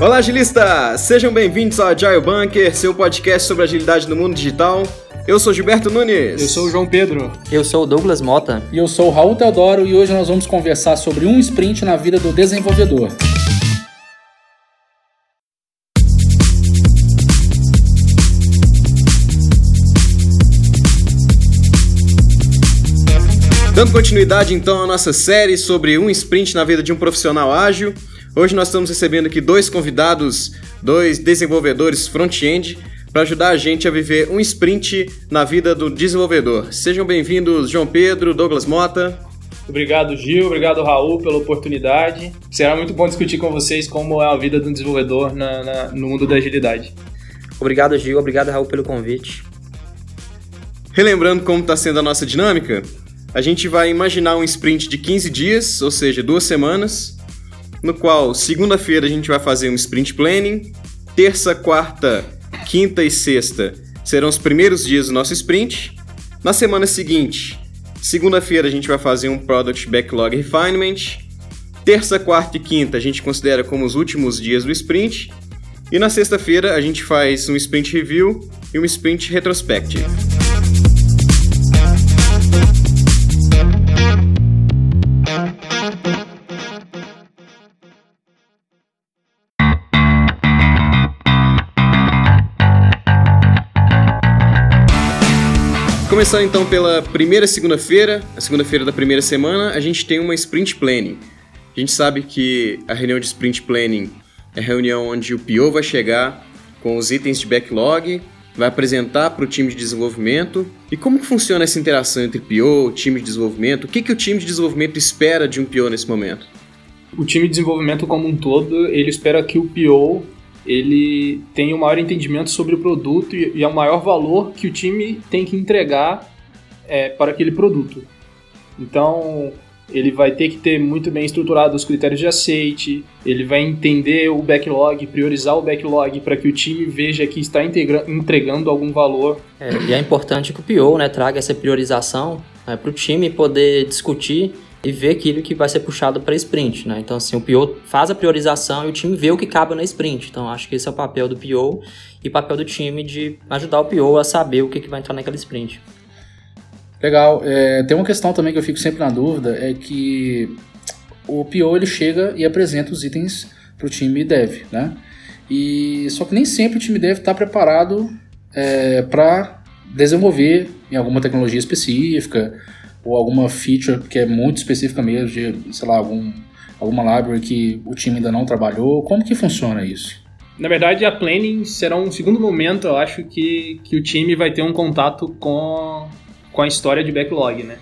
Olá, agilistas! Sejam bem-vindos ao Agile Bunker, seu podcast sobre agilidade no mundo digital. Eu sou Gilberto Nunes. Eu sou o João Pedro. Eu sou o Douglas Mota. E eu sou o Raul Teodoro e hoje nós vamos conversar sobre um sprint na vida do desenvolvedor. Dando continuidade então à nossa série sobre um sprint na vida de um profissional ágil, Hoje nós estamos recebendo aqui dois convidados, dois desenvolvedores front-end, para ajudar a gente a viver um sprint na vida do desenvolvedor. Sejam bem-vindos, João Pedro, Douglas Mota. Obrigado, Gil. Obrigado, Raul, pela oportunidade. Será muito bom discutir com vocês como é a vida de um desenvolvedor na, na, no mundo da agilidade. Obrigado, Gil. Obrigado, Raul, pelo convite. Relembrando como está sendo a nossa dinâmica, a gente vai imaginar um sprint de 15 dias, ou seja, duas semanas, no qual segunda-feira a gente vai fazer um sprint planning, terça, quarta, quinta e sexta serão os primeiros dias do nosso sprint. Na semana seguinte, segunda-feira a gente vai fazer um product backlog refinement. Terça, quarta e quinta a gente considera como os últimos dias do sprint. E na sexta-feira a gente faz um sprint review e um sprint retrospective. Começando então pela primeira segunda-feira, a segunda-feira da primeira semana, a gente tem uma sprint planning. A gente sabe que a reunião de sprint planning é a reunião onde o PO vai chegar com os itens de backlog, vai apresentar para o time de desenvolvimento. E como funciona essa interação entre PO, time de desenvolvimento? O que, que o time de desenvolvimento espera de um PO nesse momento? O time de desenvolvimento como um todo, ele espera que o PO ele tem o maior entendimento sobre o produto e, e é o maior valor que o time tem que entregar é, para aquele produto. Então, ele vai ter que ter muito bem estruturado os critérios de aceite, ele vai entender o backlog, priorizar o backlog para que o time veja que está entregando algum valor. É, e é importante que o PO né, traga essa priorização né, para o time poder discutir e ver aquilo que vai ser puxado para sprint, né? Então, assim, o PO faz a priorização e o time vê o que cabe na sprint. Então, acho que esse é o papel do PO e papel do time de ajudar o PO a saber o que, que vai entrar naquela sprint. Legal. É, tem uma questão também que eu fico sempre na dúvida, é que o PO ele chega e apresenta os itens para o time dev, né? E só que nem sempre o time dev está preparado é, para desenvolver em alguma tecnologia específica ou alguma feature que é muito específica mesmo, de, sei lá, algum, alguma library que o time ainda não trabalhou? Como que funciona isso? Na verdade, a planning será um segundo momento, eu acho, que, que o time vai ter um contato com, com a história de backlog, né?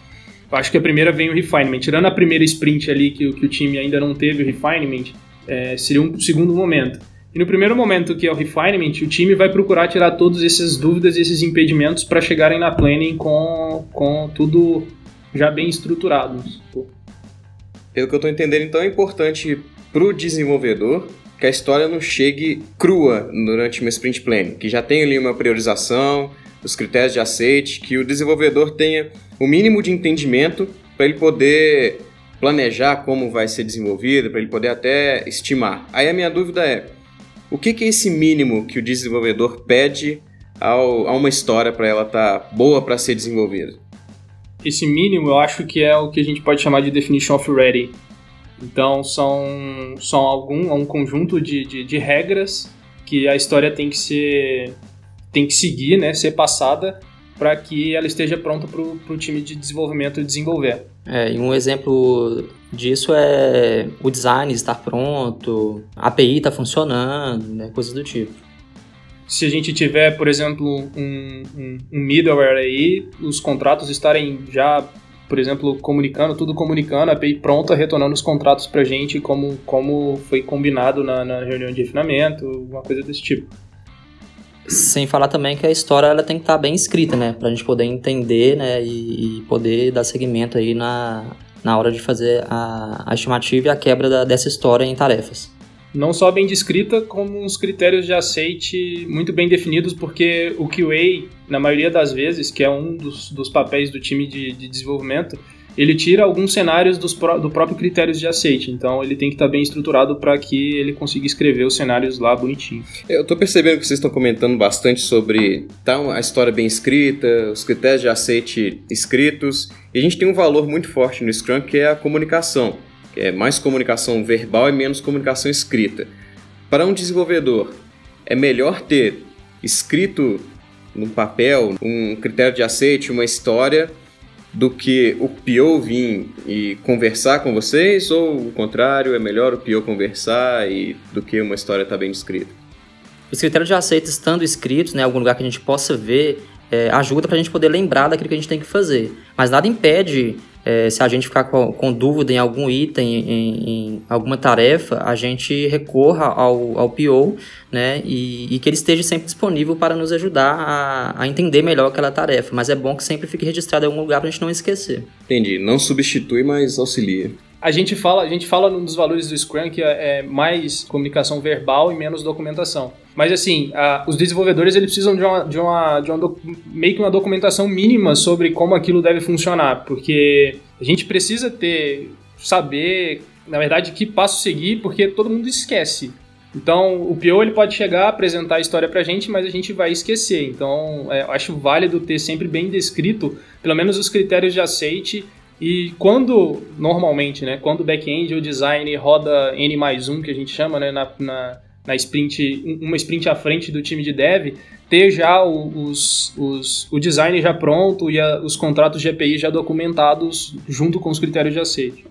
Eu acho que a primeira vem o refinement. Tirando a primeira sprint ali, que, que o time ainda não teve o refinement, é, seria um segundo momento. E no primeiro momento, que é o refinement, o time vai procurar tirar todas essas dúvidas e esses impedimentos para chegarem na planning com, com tudo já bem estruturados. Pelo que eu estou entendendo, então é importante para o desenvolvedor que a história não chegue crua durante uma sprint planning, que já tenha ali uma priorização, os critérios de aceite, que o desenvolvedor tenha o mínimo de entendimento para ele poder planejar como vai ser desenvolvido, para ele poder até estimar. Aí a minha dúvida é, o que, que é esse mínimo que o desenvolvedor pede ao, a uma história para ela estar tá boa para ser desenvolvida? Esse mínimo eu acho que é o que a gente pode chamar de definition of ready. Então são, são algum um conjunto de, de, de regras que a história tem que ser tem que seguir, né, ser passada para que ela esteja pronta para o time de desenvolvimento desenvolver. É, e um exemplo disso é o design estar pronto, a API está funcionando, né, coisas do tipo se a gente tiver, por exemplo, um, um, um middleware aí, os contratos estarem já, por exemplo, comunicando, tudo comunicando, a API pronta, retornando os contratos para a gente como, como foi combinado na, na reunião de refinamento, uma coisa desse tipo. Sem falar também que a história ela tem que estar tá bem escrita, né? Pra gente poder entender, né? E, e poder dar seguimento aí na, na hora de fazer a, a estimativa e a quebra da, dessa história em tarefas não só bem descrita, como uns critérios de aceite muito bem definidos, porque o QA, na maioria das vezes, que é um dos, dos papéis do time de, de desenvolvimento, ele tira alguns cenários dos do próprio critérios de aceite. Então ele tem que estar tá bem estruturado para que ele consiga escrever os cenários lá bonitinho. Eu estou percebendo que vocês estão comentando bastante sobre tá, a história bem escrita, os critérios de aceite escritos. E a gente tem um valor muito forte no Scrum que é a comunicação. É mais comunicação verbal e menos comunicação escrita. Para um desenvolvedor, é melhor ter escrito no papel um critério de aceite, uma história, do que o PO vir e conversar com vocês, ou o contrário, é melhor o PO conversar e, do que uma história estar tá bem escrita? Os critérios de aceite estando escritos, né, em algum lugar que a gente possa ver, é, ajuda para a gente poder lembrar daquilo que a gente tem que fazer. Mas nada impede é, se a gente ficar com, com, dúvida em algum item, em, em, alguma tarefa, a gente recorra ao, ao PO, né, e, e, que ele esteja sempre disponível para nos ajudar a, a, entender melhor aquela tarefa. Mas é bom que sempre fique registrado em algum lugar para a gente não esquecer. Entendi. Não substitui, mas auxilia. A gente fala, a gente fala num dos valores do Scrum que é, é mais comunicação verbal e menos documentação. Mas assim, a, os desenvolvedores eles precisam de uma, de uma, de uma meio que uma documentação mínima sobre como aquilo deve funcionar, porque a gente precisa ter saber, na verdade, que passo seguir, porque todo mundo esquece. Então, o PO ele pode chegar, apresentar a história pra gente, mas a gente vai esquecer. Então, é, acho válido ter sempre bem descrito, pelo menos os critérios de aceite e quando, normalmente, né, quando o back-end ou design roda N mais 1, que a gente chama, né, na, na, na sprint, uma sprint à frente do time de dev, ter já os, os, o design já pronto e a, os contratos de API já documentados junto com os critérios de aceite.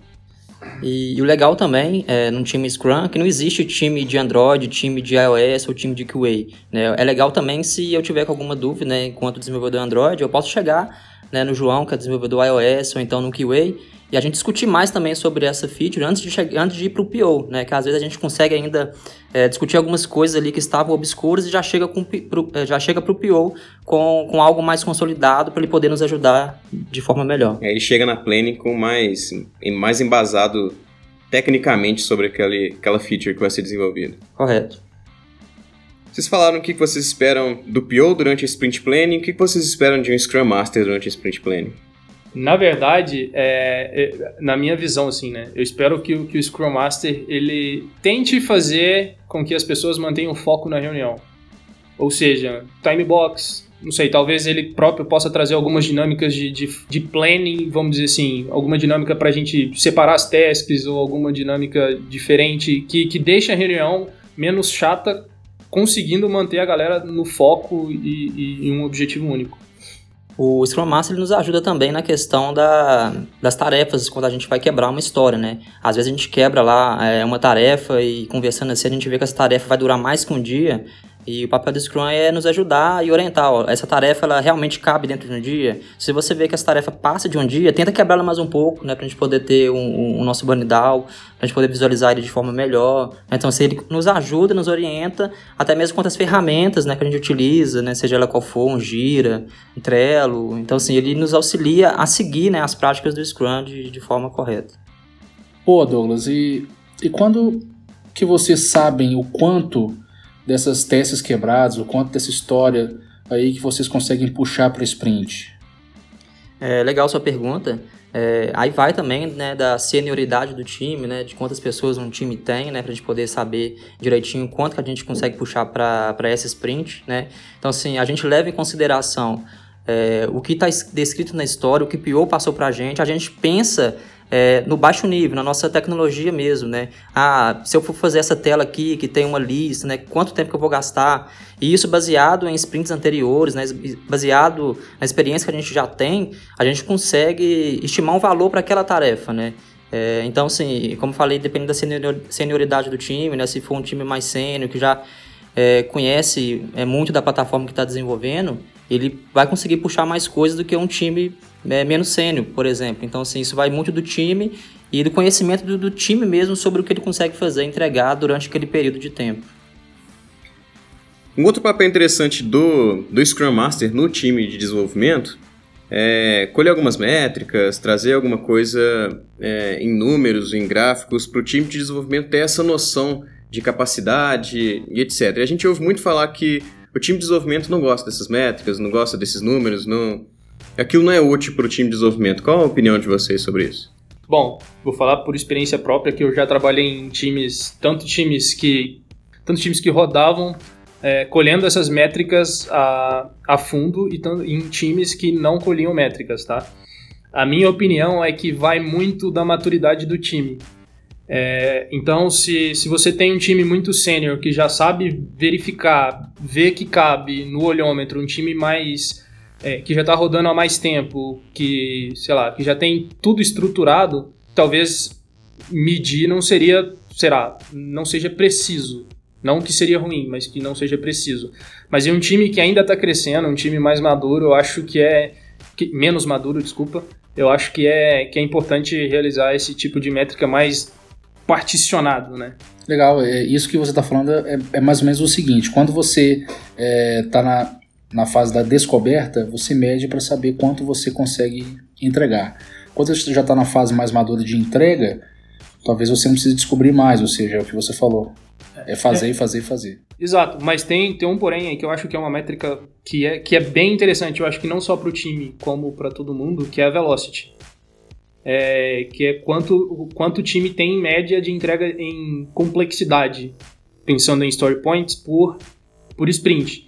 E, e, o legal também, é, num time Scrum, é que não existe time de Android, time de iOS ou time de QA. Né? É legal também se eu tiver com alguma dúvida, né, enquanto desenvolvedor Android, eu posso chegar né, no João, que é desenvolvedor iOS, ou então no QA, e a gente discutir mais também sobre essa feature antes de, antes de ir para o PO, né? Que às vezes a gente consegue ainda é, discutir algumas coisas ali que estavam obscuras e já chega, com, pro, é, já chega para o PO com, com algo mais consolidado para ele poder nos ajudar de forma melhor. É, ele chega na planning com mais, mais embasado tecnicamente sobre aquele, aquela feature que vai ser desenvolvida. Correto. Vocês falaram o que vocês esperam do PO durante a Sprint Planning, o que vocês esperam de um Scrum Master durante a Sprint Planning? Na verdade, é, é, na minha visão, assim, né? Eu espero que, que o Scrum Master ele tente fazer com que as pessoas mantenham foco na reunião. Ou seja, time box, não sei, talvez ele próprio possa trazer algumas dinâmicas de, de, de planning, vamos dizer assim, alguma dinâmica para a gente separar as tasks ou alguma dinâmica diferente que, que deixe a reunião menos chata, conseguindo manter a galera no foco e, e em um objetivo único. O Scrum Master nos ajuda também na questão da, das tarefas, quando a gente vai quebrar uma história, né? Às vezes a gente quebra lá é, uma tarefa e conversando assim a gente vê que essa tarefa vai durar mais que um dia e o papel do Scrum é nos ajudar e orientar. Ó, essa tarefa ela realmente cabe dentro de um dia. Se você vê que essa tarefa passa de um dia, tenta quebrá-la mais um pouco, né? Pra gente poder ter o um, um, um, nosso burn down, pra gente poder visualizar ele de forma melhor. Então, se ele nos ajuda, nos orienta, até mesmo quanto as ferramentas né, que a gente utiliza, né? Seja ela qual for, um Gira, um Trello. Então, assim, ele nos auxilia a seguir né, as práticas do Scrum de, de forma correta. Pô, Douglas, e, e quando que vocês sabem o quanto dessas testes quebradas, o quanto dessa história aí que vocês conseguem puxar para sprint? É legal sua pergunta. É, aí vai também né, da senioridade do time, né, de quantas pessoas um time tem, né, para a gente poder saber direitinho quanto que a gente consegue puxar para essa sprint. Né? Então, assim, a gente leva em consideração é, o que está descrito na história, o que pior passou para a gente, a gente pensa é, no baixo nível, na nossa tecnologia mesmo, né? Ah, se eu for fazer essa tela aqui, que tem uma lista, né? Quanto tempo que eu vou gastar? E isso baseado em sprints anteriores, né? Baseado na experiência que a gente já tem, a gente consegue estimar um valor para aquela tarefa, né? É, então, assim, como falei, depende da senioridade do time, né? Se for um time mais sênior, que já é, conhece é, muito da plataforma que está desenvolvendo, ele vai conseguir puxar mais coisas do que um time é, menos sênior, por exemplo. Então, assim, isso vai muito do time e do conhecimento do, do, time mesmo sobre o que ele consegue fazer, entregar durante aquele período de tempo. Um outro papel interessante do, do Scrum Master no time de desenvolvimento é colher algumas métricas, trazer alguma coisa é, em números, em gráficos, para o time de desenvolvimento ter essa noção de capacidade e etc. E a gente ouve muito falar que o time de desenvolvimento não gosta dessas métricas, não gosta desses números, não, aquilo não é útil para o time de desenvolvimento. Qual a opinião de vocês sobre isso? Bom, vou falar por experiência própria que eu já trabalhei em times, tanto times que, tanto times que rodavam é, colhendo essas métricas a, a fundo e em times que não colhiam métricas, tá? A minha opinião é que vai muito da maturidade do time. É, então, se, se você tem um time muito sênior que já sabe verificar, ver que cabe no olhômetro, um time mais é, que já está rodando há mais tempo, que, sei lá, que já tem tudo estruturado, talvez medir não seria, será, não seja preciso. Não que seria ruim, mas que não seja preciso. Mas em um time que ainda está crescendo, um time mais maduro, eu acho que é. Que, menos maduro, desculpa. Eu acho que é, que é importante realizar esse tipo de métrica mais particionado, né? Legal, é, isso que você está falando é, é, mais ou menos o seguinte: quando você está é, tá na, na fase da descoberta, você mede para saber quanto você consegue entregar. Quando você já está na fase mais madura de entrega, talvez você não precise descobrir mais, ou seja, é o que você falou. É fazer, é. fazer, fazer. Exato, mas tem, tem um porém aí que eu acho que é uma métrica que é, que é bem interessante, eu acho que não só para o time, como para todo mundo, que é a velocity. É, que é quanto, quanto o time tem em média de entrega em complexidade, pensando em story points por, por sprint.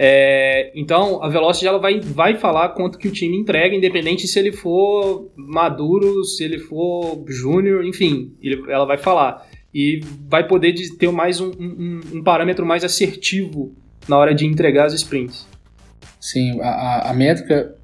É, então, a Velocity ela vai, vai falar quanto que o time entrega, independente se ele for maduro, se ele for júnior, enfim, ele, ela vai falar. E vai poder ter mais um, um, um, parâmetro mais assertivo na hora de entregar as sprints. Sim, a, a métrica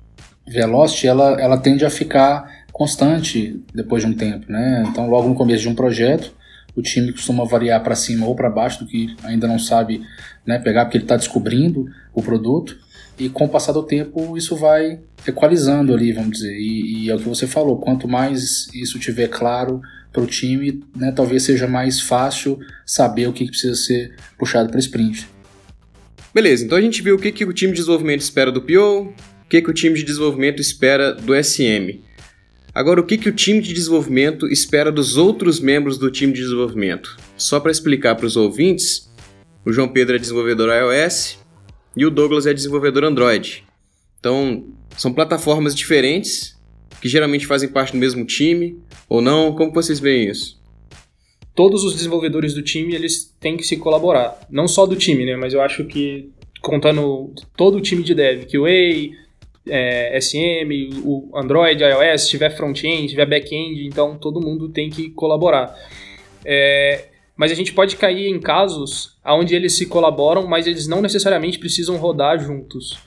Velocity ela, ela tende a ficar constante depois de um tempo, né? Então, logo no começo de um projeto, o time costuma variar para cima ou para baixo do que ainda não sabe né, pegar, porque ele está descobrindo o produto. E com o passar do tempo, isso vai equalizando ali, vamos dizer. E, e é o que você falou: quanto mais isso tiver claro para o time, né, talvez seja mais fácil saber o que precisa ser puxado para sprint. Beleza, então a gente viu o que, que o time de desenvolvimento espera do PO, o que, que o time de desenvolvimento espera do SM. Agora, o que, que o time de desenvolvimento espera dos outros membros do time de desenvolvimento? Só para explicar para os ouvintes, o João Pedro é desenvolvedor iOS e o Douglas é desenvolvedor Android. Então, são plataformas diferentes que geralmente fazem parte do mesmo time ou não. Como vocês veem isso? Todos os desenvolvedores do time eles têm que se colaborar, não só do time, né? Mas eu acho que contando todo o time de dev, QA, é, SM, o Android, iOS, tiver front-end, tiver back-end, então todo mundo tem que colaborar. É, mas a gente pode cair em casos onde eles se colaboram, mas eles não necessariamente precisam rodar juntos.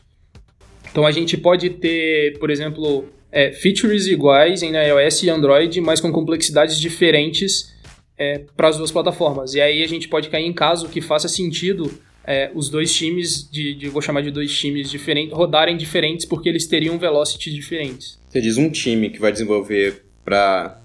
Então a gente pode ter, por exemplo, é, features iguais em iOS e Android, mas com complexidades diferentes é, para as duas plataformas. E aí a gente pode cair em caso que faça sentido é, os dois times, de, de, vou chamar de dois times diferentes, rodarem diferentes porque eles teriam velocities diferentes. Você diz um time que vai desenvolver para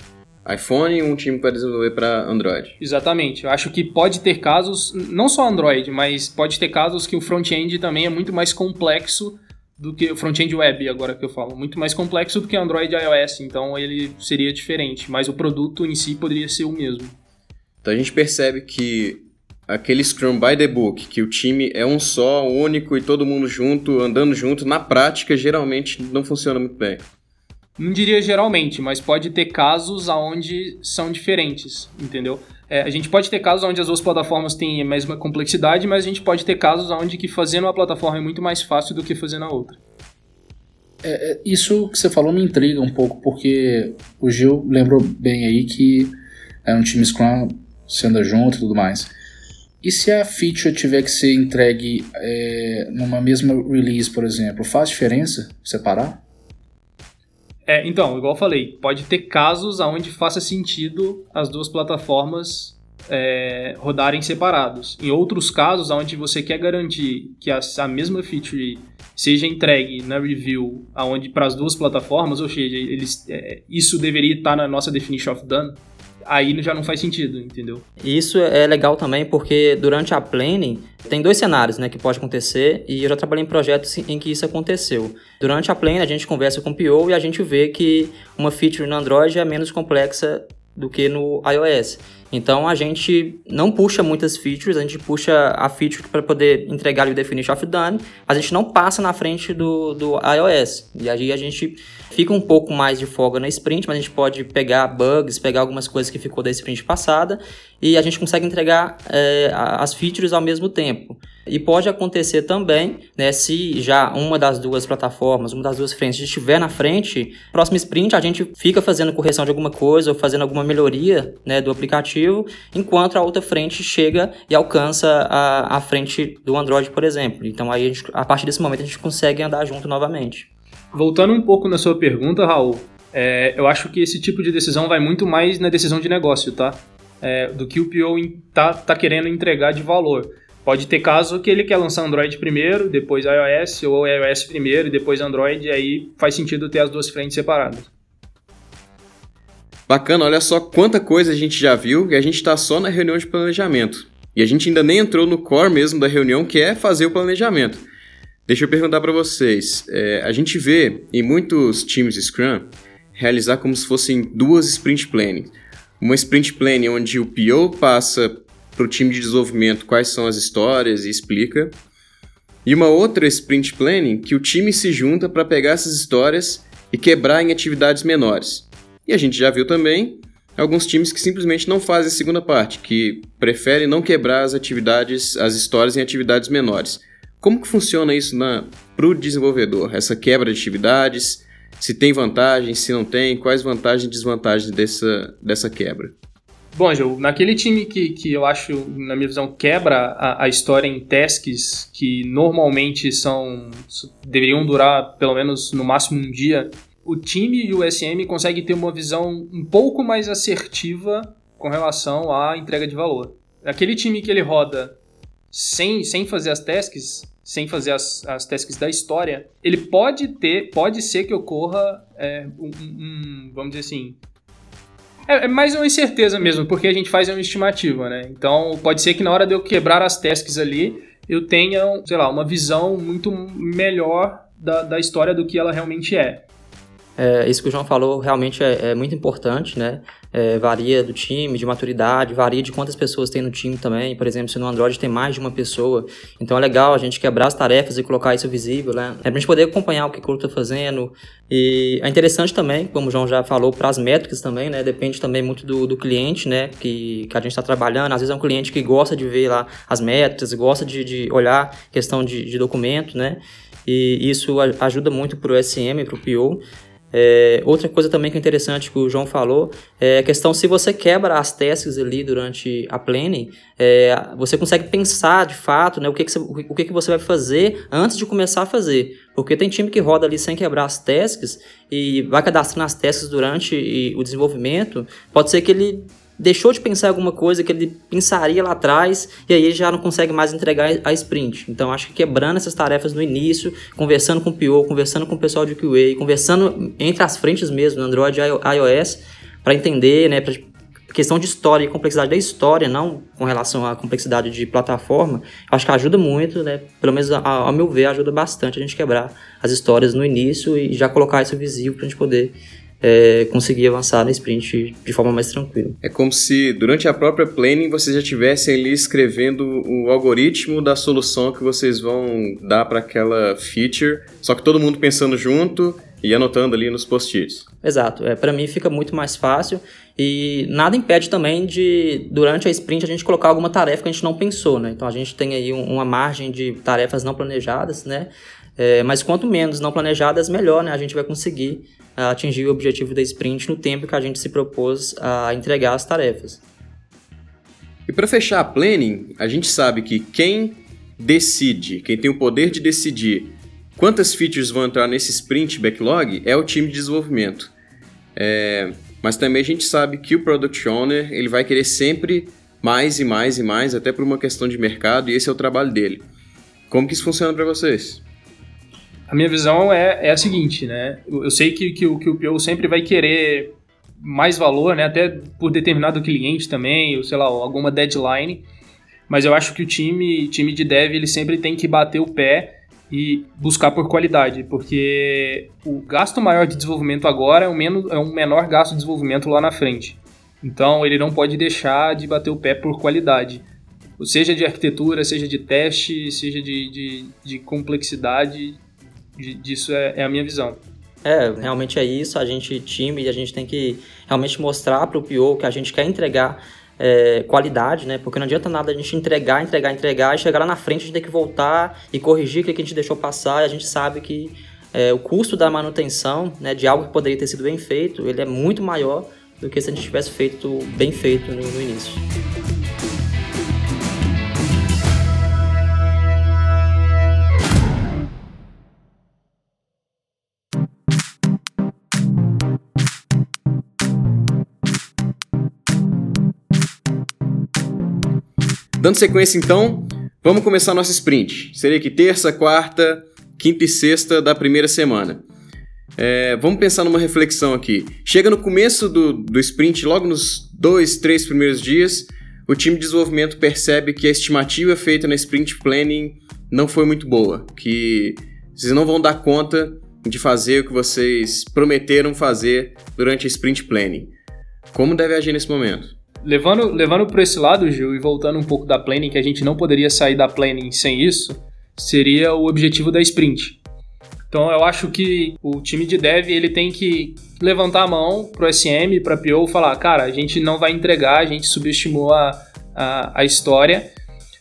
iPhone e um time para desenvolver para Android. Exatamente. Eu acho que pode ter casos, não só Android, mas pode ter casos que o front-end também é muito mais complexo do que o front-end web, agora que eu falo, muito mais complexo do que Android e iOS, então ele seria diferente, mas o produto em si poderia ser o mesmo. Então a gente percebe que aquele Scrum by the Book, que o time é um só, único e todo mundo junto, andando junto, na prática geralmente não funciona muito bem. Não diria geralmente, mas pode ter casos onde são diferentes, entendeu? É, a gente pode ter casos onde as duas plataformas têm a mesma complexidade, mas a gente pode ter casos onde que fazendo uma plataforma é muito mais fácil do que fazendo a outra. É, é isso que você falou me intriga um pouco, porque o Gil lembrou bem aí que é um time Scrum sendo junto e tudo mais. E se a feature tiver que ser entregue é, numa mesma release, por exemplo, faz diferença separar? É, então, igual eu falei, pode ter casos onde faça sentido as duas plataformas é, rodarem separados. Em outros casos, onde você quer garantir que a, a mesma feature seja entregue na review aonde para as duas plataformas, ou seja, eles, é, isso deveria estar na nossa definition of done, aí já não faz sentido, entendeu? Isso é legal também porque durante a planning tem dois cenários né, que pode acontecer e eu já trabalhei em projetos em que isso aconteceu. Durante a planning a gente conversa com o PO e a gente vê que uma feature no Android é menos complexa do que no iOS. Então a gente não puxa muitas features, a gente puxa a feature para poder entregar o definition of done, a gente não passa na frente do, do iOS. E aí a gente fica um pouco mais de folga na sprint, mas a gente pode pegar bugs, pegar algumas coisas que ficou da sprint passada e a gente consegue entregar é, as features ao mesmo tempo. E pode acontecer também, né, se já uma das duas plataformas, uma das duas frentes estiver na frente, próximo sprint a gente fica fazendo correção de alguma coisa ou fazendo alguma melhoria né, do aplicativo, enquanto a outra frente chega e alcança a, a frente do Android, por exemplo. Então aí a, gente, a partir desse momento a gente consegue andar junto novamente. Voltando um pouco na sua pergunta, Raul, é, eu acho que esse tipo de decisão vai muito mais na decisão de negócio, tá? É, do que o PO tá, tá querendo entregar de valor. Pode ter caso que ele quer lançar Android primeiro, depois iOS, ou iOS primeiro e depois Android, e aí faz sentido ter as duas frentes separadas. Bacana, olha só quanta coisa a gente já viu e a gente está só na reunião de planejamento. E a gente ainda nem entrou no core mesmo da reunião, que é fazer o planejamento. Deixa eu perguntar para vocês. É, a gente vê em muitos times Scrum realizar como se fossem duas sprint planning. Uma sprint planning onde o PO passa para o time de desenvolvimento quais são as histórias e explica. E uma outra sprint planning que o time se junta para pegar essas histórias e quebrar em atividades menores. E a gente já viu também alguns times que simplesmente não fazem a segunda parte, que preferem não quebrar as atividades, as histórias em atividades menores. Como que funciona isso para o desenvolvedor? Essa quebra de atividades, se tem vantagens, se não tem, quais vantagens e desvantagens dessa, dessa quebra? Bom, Joe, naquele time que, que eu acho, na minha visão, quebra a, a história em tasks que normalmente são deveriam durar pelo menos no máximo um dia, o time e o SM conseguem ter uma visão um pouco mais assertiva com relação à entrega de valor. Aquele time que ele roda sem, sem fazer as tasks, sem fazer as, as tasks da história, ele pode ter, pode ser que ocorra é, um, um, vamos dizer assim, é, é, mais uma incerteza mesmo, porque a gente faz uma estimativa, né? Então pode ser que na hora de eu quebrar as tasks ali, eu tenha, sei lá, uma visão muito melhor da, da história do que ela realmente é. É, isso que o João falou realmente é, é muito importante, né? É, varia do time, de maturidade, varia de quantas pessoas tem no time também. Por exemplo, se no Android tem mais de uma pessoa, então é legal a gente quebrar as tarefas e colocar isso visível, né? É pra gente poder acompanhar o que o outro está fazendo. E é interessante também, como o João já falou, para as métricas também, né? Depende também muito do, do cliente, né? Que, que a gente está trabalhando. Às vezes é um cliente que gosta de ver lá as métricas, gosta de, de olhar questão de, de documento, né? E isso ajuda muito para o SM, para o PO. É, outra coisa também que é interessante que o João falou é a questão se você quebra as tasks ali durante a planning, é, você consegue pensar de fato né, o, que, que, você, o que, que você vai fazer antes de começar a fazer. Porque tem time que roda ali sem quebrar as tasks e vai cadastrando as tasks durante o desenvolvimento. Pode ser que ele deixou de pensar alguma coisa que ele pensaria lá atrás e aí ele já não consegue mais entregar a sprint. Então acho que quebrando essas tarefas no início, conversando com o PO, conversando com o pessoal de QA, conversando entre as frentes mesmo, Android e iOS, para entender, né, pra, questão de história e complexidade da história, não com relação à complexidade de plataforma, acho que ajuda muito, né? Pelo menos ao meu ver, ajuda bastante a gente quebrar as histórias no início e já colocar isso visível para a gente poder é, conseguir avançar na sprint de forma mais tranquila. É como se durante a própria planning vocês já estivessem ali escrevendo o algoritmo da solução que vocês vão dar para aquela feature, só que todo mundo pensando junto e anotando ali nos post-its. Exato, é, para mim fica muito mais fácil e nada impede também de, durante a sprint, a gente colocar alguma tarefa que a gente não pensou, né? Então a gente tem aí um, uma margem de tarefas não planejadas, né? É, mas quanto menos não planejadas, melhor, né? A gente vai conseguir uh, atingir o objetivo da sprint no tempo que a gente se propôs a entregar as tarefas. E para fechar a planning, a gente sabe que quem decide, quem tem o poder de decidir quantas features vão entrar nesse sprint backlog é o time de desenvolvimento. É, mas também a gente sabe que o product owner ele vai querer sempre mais e mais e mais, até por uma questão de mercado, e esse é o trabalho dele. Como que isso funciona para vocês? A minha visão é, é a seguinte, né? Eu, eu sei que, que, que o PO sempre vai querer mais valor, né? Até por determinado cliente também, ou sei lá, alguma deadline. Mas eu acho que o time, time de dev, ele sempre tem que bater o pé e buscar por qualidade, porque o gasto maior de desenvolvimento agora é um, menos, é um menor gasto de desenvolvimento lá na frente. Então ele não pode deixar de bater o pé por qualidade. Seja de arquitetura, seja de teste, seja de, de, de complexidade, de, disso é, é a minha visão. É, realmente é isso. A gente, time, a gente tem que realmente mostrar para o PO que a gente quer entregar é, qualidade, né? Porque não adianta nada a gente entregar, entregar, entregar e chegar lá na frente a gente tem que voltar e corrigir o que a gente deixou passar e a gente sabe que é, o custo da manutenção né, de algo que poderia ter sido bem feito, ele é muito maior do que se a gente tivesse feito bem feito no, no início. Dando sequência então, vamos começar nosso sprint. Seria que terça, quarta, quinta e sexta da primeira semana. É, vamos pensar numa reflexão aqui. Chega no começo do, do sprint, logo nos dois, três primeiros dias, o time de desenvolvimento percebe que a estimativa feita na sprint planning não foi muito boa, que vocês não vão dar conta de fazer o que vocês prometeram fazer durante a sprint planning. Como deve agir nesse momento? Levando, levando para esse lado, Gil, e voltando um pouco da planning, que a gente não poderia sair da planning sem isso, seria o objetivo da sprint. Então eu acho que o time de dev ele tem que levantar a mão pro SM, para PO, falar, cara, a gente não vai entregar, a gente subestimou a, a, a história,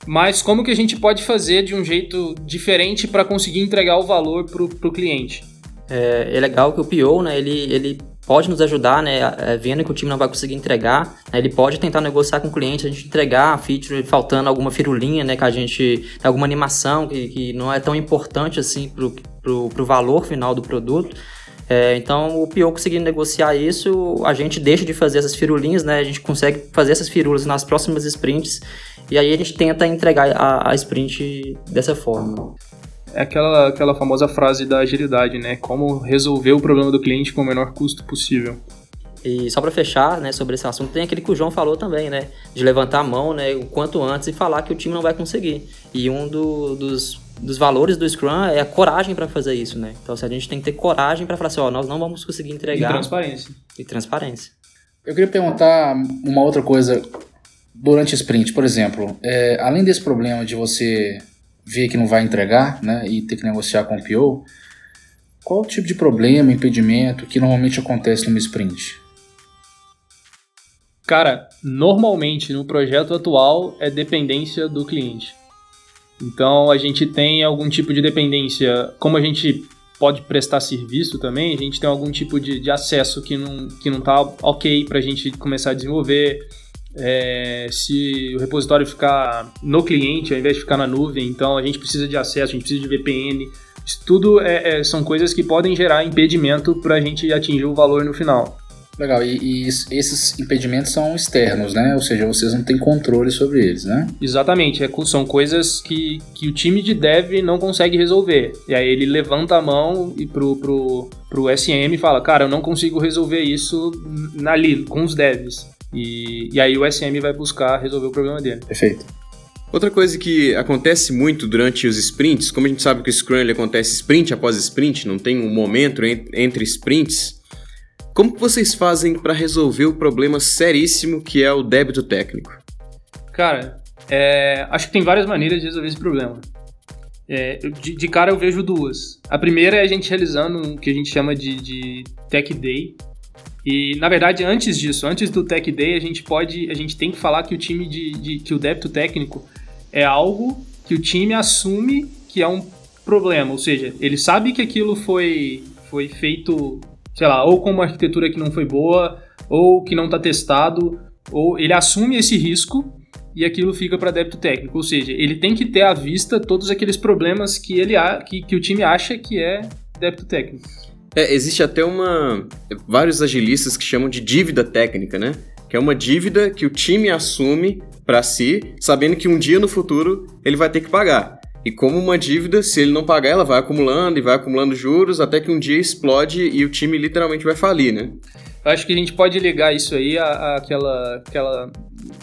mas como que a gente pode fazer de um jeito diferente para conseguir entregar o valor pro, pro cliente? É, é legal que o PO, né, ele, ele pode nos ajudar, né? É, vendo que o time não vai conseguir entregar, né, ele pode tentar negociar com o cliente, a gente entregar a feature faltando alguma firulinha, né? Que a gente. alguma animação que, que não é tão importante assim pro, pro, pro valor final do produto. É, então, o PO conseguindo negociar isso, a gente deixa de fazer essas firulinhas, né? A gente consegue fazer essas firulas nas próximas sprints e aí a gente tenta entregar a, a sprint dessa forma é aquela, aquela famosa frase da agilidade, né? Como resolver o problema do cliente com o menor custo possível. E só para fechar, né, sobre esse assunto, tem aquele que o João falou também, né, de levantar a mão, né, o quanto antes e falar que o time não vai conseguir. E um do, dos, dos valores do Scrum é a coragem para fazer isso, né? Então, se a gente tem que ter coragem para falar assim, ó, nós não vamos conseguir entregar. E transparência. E transparência. Eu queria perguntar uma outra coisa durante o sprint, por exemplo, é, além desse problema de você vê que não vai entregar né, e ter que negociar com o PO, qual o tipo de problema, impedimento que normalmente acontece no sprint? Cara, normalmente no projeto atual é dependência do cliente. Então a gente tem algum tipo de dependência, como a gente pode prestar serviço também, a gente tem algum tipo de, de acesso que não, que não tá ok para a gente começar a desenvolver é, se o repositório ficar no cliente ao invés de ficar na nuvem, então a gente precisa de acesso, a gente precisa de VPN. Isso tudo é, é, são coisas que podem gerar impedimento para a gente atingir o valor no final. Legal, e, e, esses impedimentos são externos, né? Ou seja, vocês não têm controle sobre eles, né? Exatamente, é, são coisas que, que o time de dev não consegue resolver. E aí ele levanta a mão e pro, pro, pro SM e fala, cara, eu não consigo resolver isso ali, com os devs. E, e aí o SM vai buscar resolver o problema dele. Perfeito. Outra coisa que acontece muito durante os sprints, como a gente sabe que o Scrum ele acontece sprint após sprint, não tem um momento entre sprints, como vocês fazem para resolver o problema seríssimo que é o débito técnico? Cara, é, acho que tem várias maneiras de resolver esse problema. É, de, de, cara eu vejo duas. A primeira é a gente realizando o que a gente chama de, de Tech Day, e na verdade, antes disso, antes do Tech Day, a gente pode, a gente tem que falar que o time de, de, que o débito técnico é algo que o time assume que é um problema, ou seja, ele sabe que aquilo foi foi feito, sei lá, ou com uma arquitetura que não foi boa, ou que não está testado, ou ele assume esse risco e aquilo fica para débito técnico, ou seja, ele tem que ter à vista todos aqueles problemas que ele que, que o time acha que é débito técnico. É, existe até uma. vários agilistas que chamam de dívida técnica, né? Que é uma dívida que o time assume para si, sabendo que um dia no futuro ele vai ter que pagar. E como uma dívida, se ele não pagar, ela vai acumulando e vai acumulando juros até que um dia explode e o time literalmente vai falir, né? Eu acho que a gente pode ligar isso aí àquela. Aquela,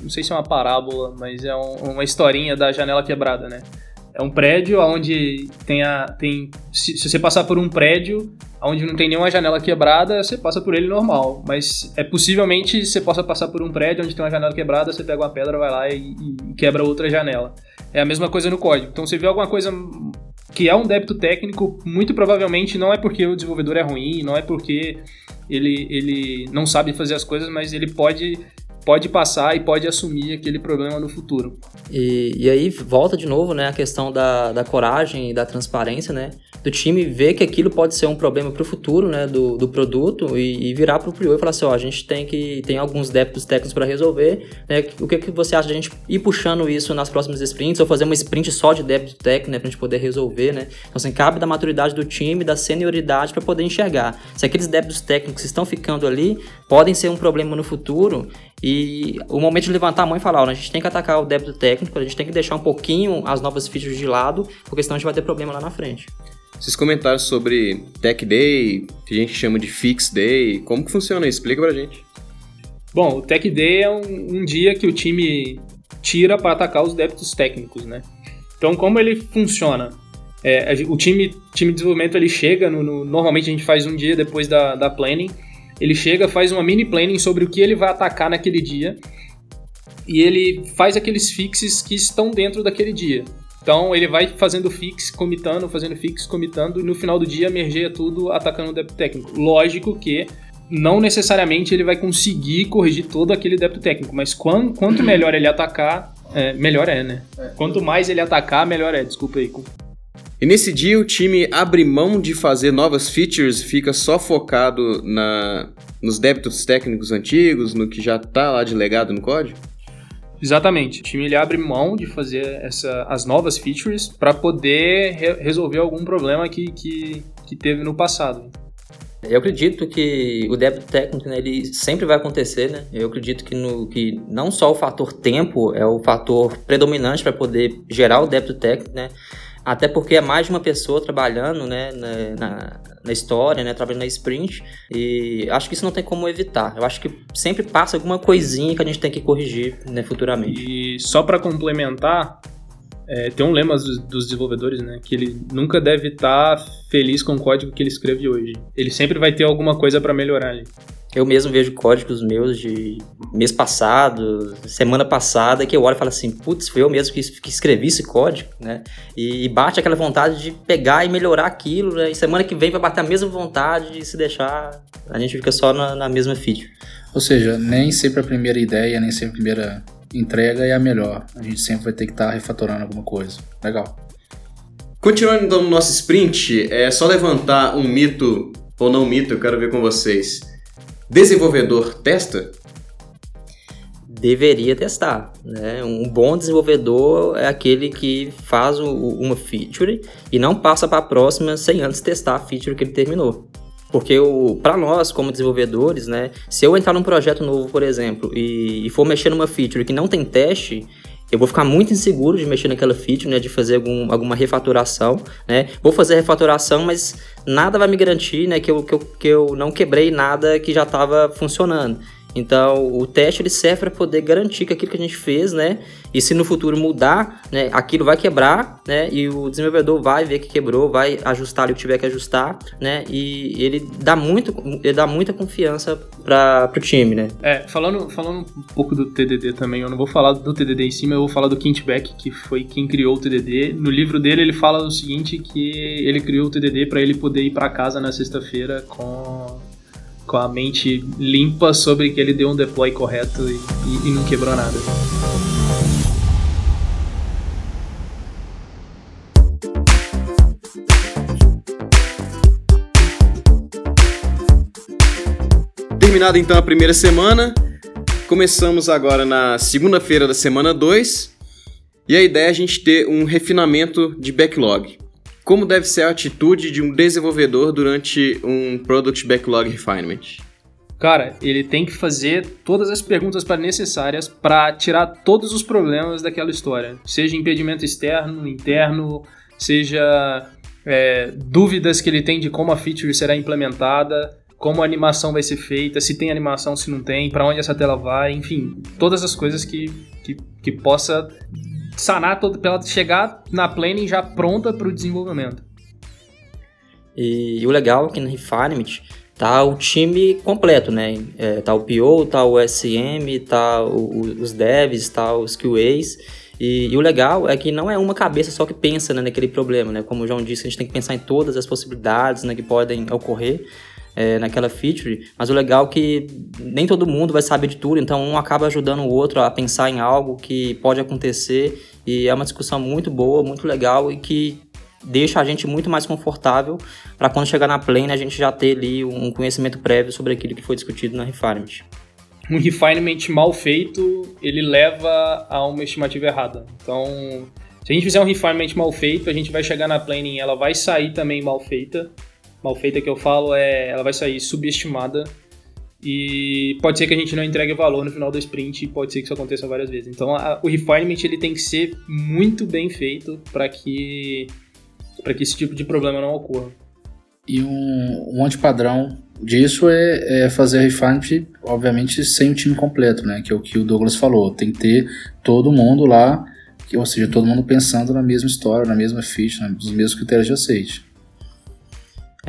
não sei se é uma parábola, mas é um, uma historinha da janela quebrada, né? É um prédio onde tem a. Tem, se, se você passar por um prédio onde não tem nenhuma janela quebrada, você passa por ele normal. Mas é possivelmente você possa passar por um prédio onde tem uma janela quebrada, você pega uma pedra, vai lá e, e quebra outra janela. É a mesma coisa no código. Então você vê alguma coisa que é um débito técnico, muito provavelmente não é porque o desenvolvedor é ruim, não é porque ele, ele não sabe fazer as coisas, mas ele pode pode passar e pode assumir aquele problema no futuro. E, e aí volta de novo, né, a questão da, da coragem e da transparência, né, do time ver que aquilo pode ser um problema para o futuro, né, do, do produto e, e virar para o PRIO e falar assim, ó, a gente tem que tem alguns débitos técnicos para resolver, né, o que, que você acha de a gente ir puxando isso nas próximas sprints ou fazer uma sprint só de débito técnico, né, para a gente poder resolver, né, então assim, cabe da maturidade do time, da senioridade para poder enxergar se aqueles débitos técnicos estão ficando ali podem ser um problema no futuro e o momento de levantar a mão e falar, ó, a gente tem que atacar o débito técnico, a gente tem que deixar um pouquinho as novas features de lado, porque senão a gente vai ter problema lá na frente. Vocês comentaram sobre Tech Day, que a gente chama de Fix Day, como que funciona isso? Explica pra gente. Bom, o Tech Day é um, um dia que o time tira para atacar os débitos técnicos, né? Então, como ele funciona? É, o time, time de desenvolvimento ele chega, no, no, normalmente a gente faz um dia depois da, da planning, ele chega, faz uma mini planning sobre o que ele vai atacar naquele dia e ele faz aqueles fixes que estão dentro daquele dia. Então ele vai fazendo fix, comitando, fazendo fix, comitando e no final do dia mergeia tudo atacando o débito técnico. Lógico que não necessariamente ele vai conseguir corrigir todo aquele débito técnico, mas quanto, quanto melhor ele atacar, é, melhor é, né? É. Quanto mais ele atacar, melhor é. Desculpa aí. E nesse dia o time abre mão de fazer novas features, fica só focado na, nos débitos técnicos antigos, no que já está lá de legado no código? Exatamente. O time ele abre mão de fazer essa, as novas features para poder re resolver algum problema que, que, que teve no passado. Eu acredito que o débito técnico né, ele sempre vai acontecer, né? Eu acredito que, no, que não só o fator tempo é o fator predominante para poder gerar o débito técnico, né? Até porque é mais de uma pessoa trabalhando né, na, na, história, né, trabalhando na sprint, e acho que isso não tem como evitar. Eu acho que sempre passa alguma coisinha que a gente tem que corrigir né, futuramente. E só para complementar, é, tem um lema dos, dos, desenvolvedores, né, que ele nunca deve estar tá feliz com o código que ele escreve hoje. Ele sempre vai ter alguma coisa para melhorar ali. Eu mesmo vejo códigos meus de mês passado, semana passada, que eu olho e falo assim, putz, foi eu mesmo que, que escrevi esse código, né? E, e, bate aquela vontade de pegar e melhorar aquilo, né? E semana que vem vai bater a mesma vontade de se deixar, a gente fica só na, na mesma feature. Ou seja, nem sempre a primeira ideia, nem sempre a primeira entrega é a melhor. A gente sempre vai ter que estar tá refatorando alguma coisa. Legal. Continuando então no nosso sprint, é só levantar um mito ou não mito, eu quero ver com vocês. Desenvolvedor testa? Deveria testar. Né? Um bom desenvolvedor é aquele que faz uma feature e não passa para a próxima sem antes testar a feature que ele terminou. Porque para nós, como desenvolvedores, né, se eu entrar num projeto novo, por exemplo, e, e for mexer numa feature que não tem teste, eu vou ficar muito inseguro de mexer naquela feature, né, de fazer algum, alguma refatoração, né? Vou fazer refatoração, mas nada vai me garantir, né, que eu, que eu, que eu não quebrei nada que já estava funcionando. Então, o teste ele serve para poder garantir que aquilo que a gente fez, né, e se no futuro mudar, né, aquilo vai quebrar, né, e o desenvolvedor vai ver que quebrou, vai ajustar ali o que tiver que ajustar, né, e ele dá muito, ele dá muita confiança para o time, né. É, falando, falando um pouco do TDD também, eu não vou falar do TDD em cima, eu vou falar do Kent Beck, que foi quem criou o TDD. No livro dele ele fala o seguinte que ele criou o TDD para ele poder ir para casa na sexta-feira com com a mente limpa sobre que ele deu um deploy correto e, e, e não quebrou nada. Terminada então a primeira semana, começamos agora na segunda-feira da semana 2 e a ideia é a gente ter um refinamento de backlog como deve ser a atitude de um desenvolvedor durante um Product Backlog Refinement? Cara, ele tem que fazer todas as perguntas necessárias para tirar todos os problemas daquela história. Seja impedimento externo, interno, seja é, dúvidas que ele tem de como a feature será implementada, como a animação vai ser feita, se tem animação, se não tem, para onde essa tela vai, enfim, todas as coisas que, que, que possa sanar toda, pra ela chegar na planning já pronta para o desenvolvimento. E, e, o legal é que no Refinement tá o time completo, né? É, tá o PO, tá o SM, tá o, o, os devs, tá os QAs. E, e, o legal é que não é uma cabeça só que pensa né, naquele problema, né? Como o João disse, a gente tem que pensar em todas as possibilidades né, que podem ocorrer é, naquela feature. Mas o legal é que nem todo mundo vai saber de tudo, então um acaba ajudando o outro a pensar em algo que pode acontecer. E é uma discussão muito boa, muito legal e que deixa a gente muito mais confortável para quando chegar na plane a gente já ter ali um conhecimento prévio sobre aquilo que foi discutido na refinement um refinement mal feito, ele leva a uma estimativa errada. Então, se a gente fizer um refinement mal feito, a gente vai chegar na planning, ela vai sair também mal feita. Mal feita que eu falo é, ela vai sair subestimada e pode ser que a gente não entregue valor no final do sprint e pode ser que isso aconteça várias vezes. Então, a, o refinement ele tem que ser muito bem feito para que para que esse tipo de problema não ocorra. E um, um antipadrão disso é, é fazer refinement, obviamente, sem o time completo, né? Que é o que o Douglas falou. Tem que ter todo mundo lá, ou seja, todo mundo pensando na mesma história, na mesma ficha, nos mesmos critérios de aceite.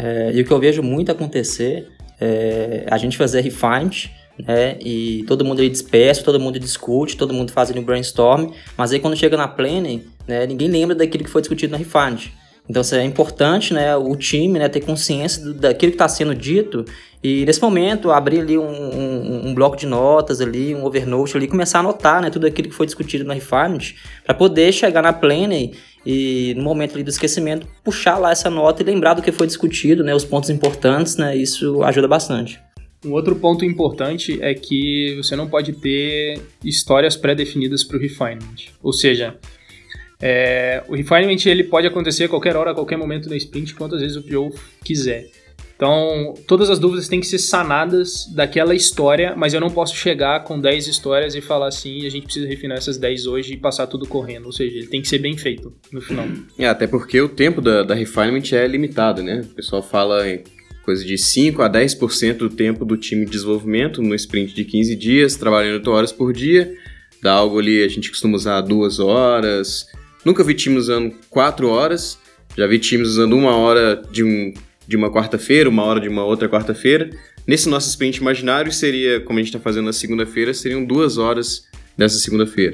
É, e o que eu vejo muito acontecer é a gente fazer refinement, né? E todo mundo aí disperso, todo mundo discute, todo mundo fazendo brainstorm, mas aí quando chega na planning, né, ninguém lembra daquilo que foi discutido na refinement. Então é importante né, o time né, ter consciência do, daquilo que está sendo dito e nesse momento abrir ali um, um, um, bloco de notas ali, um overnote ali, começar a anotar né, tudo aquilo que foi discutido na refinement para poder chegar na planning e no momento ali do esquecimento puxar lá essa nota e lembrar do que foi discutido, né, os pontos importantes, né, isso ajuda bastante. Um outro ponto importante é que você não pode ter histórias pré-definidas para o refinement. Ou seja, é, o refinement ele pode acontecer a qualquer hora, a qualquer momento no sprint, quantas vezes o PO quiser. Então, todas as dúvidas têm que ser sanadas daquela história, mas eu não posso chegar com 10 histórias e falar assim, a gente precisa refinar essas 10 hoje e passar tudo correndo. Ou seja, ele tem que ser bem feito no final. É, até porque o tempo da, da refinement é limitado, né? O pessoal fala em coisa de 5 a 10% do tempo do time de desenvolvimento no sprint de 15 dias, trabalhando 8 horas por dia. Dá algo ali, a gente costuma usar 2 horas, Nunca vi time usando 4 horas. Já vi times usando uma hora de, um, de uma quarta-feira, uma hora de uma outra quarta-feira. Nesse nosso sprint imaginário seria, como a gente está fazendo na segunda-feira, seriam duas horas dessa segunda-feira.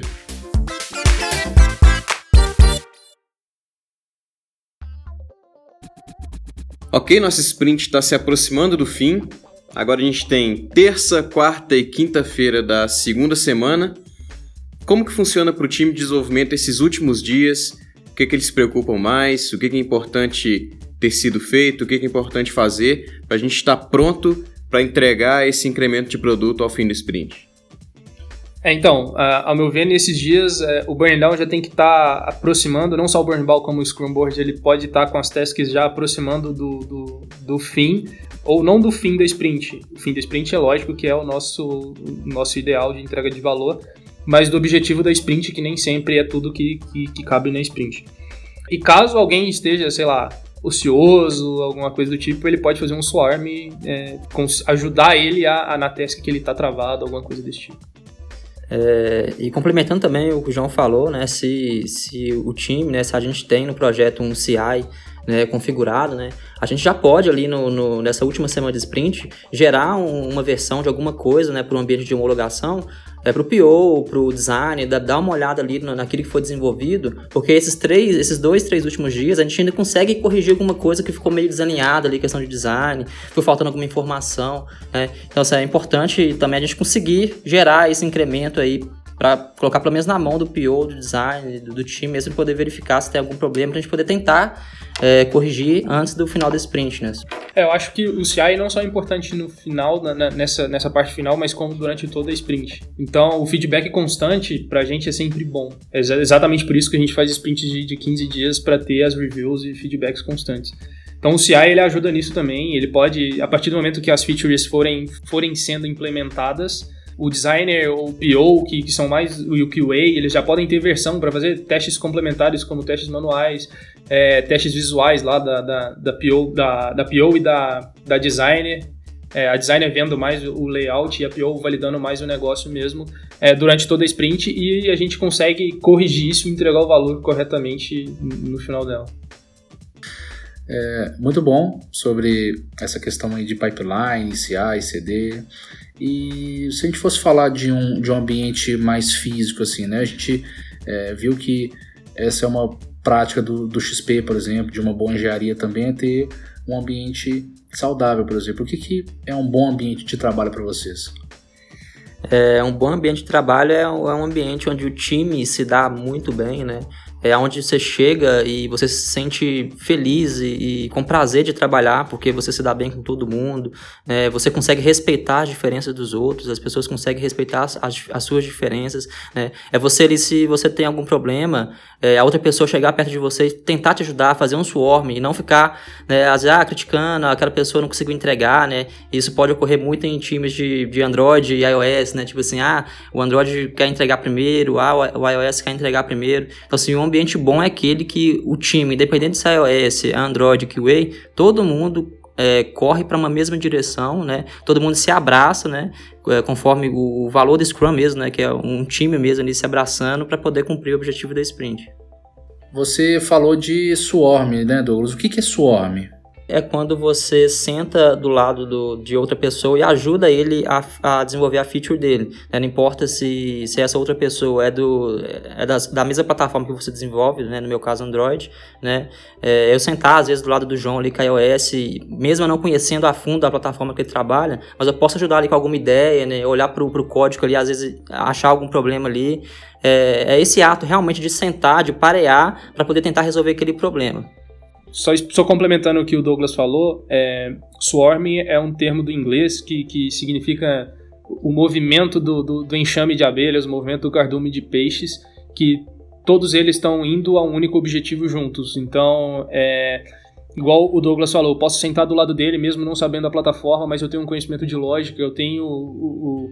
Ok, nosso sprint está se aproximando do fim. Agora a gente tem terça, quarta e quinta-feira da segunda semana. Como que funciona para o time de desenvolvimento esses últimos dias? O que, que eles se preocupam mais? O que, que é importante ter sido feito? O que, é importante fazer para a gente estar pronto para entregar esse incremento de produto ao fim do sprint? É, então, uh, ao meu ver, nesses dias uh, o burn down já tem que estar tá aproximando, não só o burn ball como o scrum board, ele pode estar tá com as tasks já aproximando do, do, do, fim, ou não do fim da sprint. O fim da sprint é lógico que é o nosso, o nosso ideal de entrega de valor, mas do objetivo da sprint, que nem sempre é tudo que, que, que cabe na sprint. E caso alguém esteja, sei lá, ocioso, alguma coisa do tipo, ele pode fazer um swarm, é, ajudar ele a, a, na task que ele está travado, alguma coisa desse tipo. É, e complementando também o que o João falou, né, se, se o time, né, se a gente tem no projeto um CI né, configurado, né, a gente já pode ali no, no, nessa última semana de sprint gerar um, uma versão de alguma coisa né, para o ambiente de homologação é, para o PO, para o design, dar uma olhada ali naquilo que foi desenvolvido, porque esses três, esses dois, três últimos dias a gente ainda consegue corrigir alguma coisa que ficou meio desalinhada ali, questão de design, ficou faltando alguma informação, né? Então, assim, é importante também a gente conseguir gerar esse incremento aí para colocar pelo menos na mão do PO, do design, do, do time, mesmo poder verificar se tem algum problema, para a gente poder tentar é, corrigir antes do final do sprint, né? É, eu acho que o CI não só é importante no final, na, nessa, nessa parte final, mas como durante toda a sprint. Então, o feedback constante pra gente é sempre bom. É exatamente por isso que a gente faz sprints de, de 15 dias para ter as reviews e feedbacks constantes. Então o CI ele ajuda nisso também. Ele pode, a partir do momento que as features forem, forem sendo implementadas, o designer ou o PO, que, que são mais o QA, eles já podem ter versão para fazer testes complementares, como testes manuais, é, testes visuais lá da, da, da, PO, da, da PO e da, da designer. é, a designer vendo mais o layout e a PO validando mais o negócio mesmo é, durante toda a sprint e a gente consegue corrigir isso e entregar o valor corretamente no final dela. É, muito bom sobre essa questão aí de pipeline, CI, CD. E se a gente fosse falar de um, de um ambiente mais físico, assim, né? A gente é, viu que essa é uma prática do, do XP, por exemplo, de uma boa engenharia também, é ter um ambiente saudável, por exemplo. O que, que é um bom ambiente de trabalho para vocês? É, um bom ambiente de trabalho é é um ambiente onde o time se dá muito bem, né? É onde você chega e você se sente feliz e, e, com prazer de trabalhar, porque você se dá bem com todo mundo, é, você consegue respeitar as diferenças dos outros, as pessoas conseguem respeitar as, as suas diferenças. Né? É você ali, se você tem algum problema, é, a outra pessoa chegar perto de você e tentar te ajudar, fazer um swarm e não ficar, né, às vezes, ah, criticando, aquela pessoa não conseguiu entregar, né? Isso pode ocorrer muito em times de, de Android e iOS, né? Tipo assim, ah, o Android quer entregar primeiro, ah, o iOS quer entregar primeiro. Então, assim, um ambiente bom é aquele que o time, independente se é iOS, Android, QA, todo mundo é, corre para uma mesma direção, né? Todo mundo se abraça, né? É, conforme o, valor do Scrum mesmo, né? Que é um time mesmo ali se abraçando para poder cumprir o objetivo da sprint. Você falou de Swarm, né, Douglas? O que, que é Swarm? É quando você senta do lado do, de outra pessoa e ajuda ele a, a desenvolver a feature dele. Né? Não importa se, se essa outra pessoa é, do, é da, da mesma plataforma que você desenvolve, né? no meu caso Android. Né? É, eu sentar às vezes do lado do João ali com a iOS, mesmo não conhecendo a fundo a plataforma que ele trabalha, mas eu posso ajudar ali com alguma ideia, né? olhar para o código ali, às vezes achar algum problema ali. É, é esse ato realmente de sentar, de parear, para poder tentar resolver aquele problema. Só, só complementando o que o Douglas falou, é, swarming é um termo do inglês que, que significa o movimento do, do, do enxame de abelhas, o movimento do cardume de peixes, que todos eles estão indo a um único objetivo juntos. Então, é, igual o Douglas falou, eu posso sentar do lado dele mesmo não sabendo a plataforma, mas eu tenho um conhecimento de lógica, eu tenho o,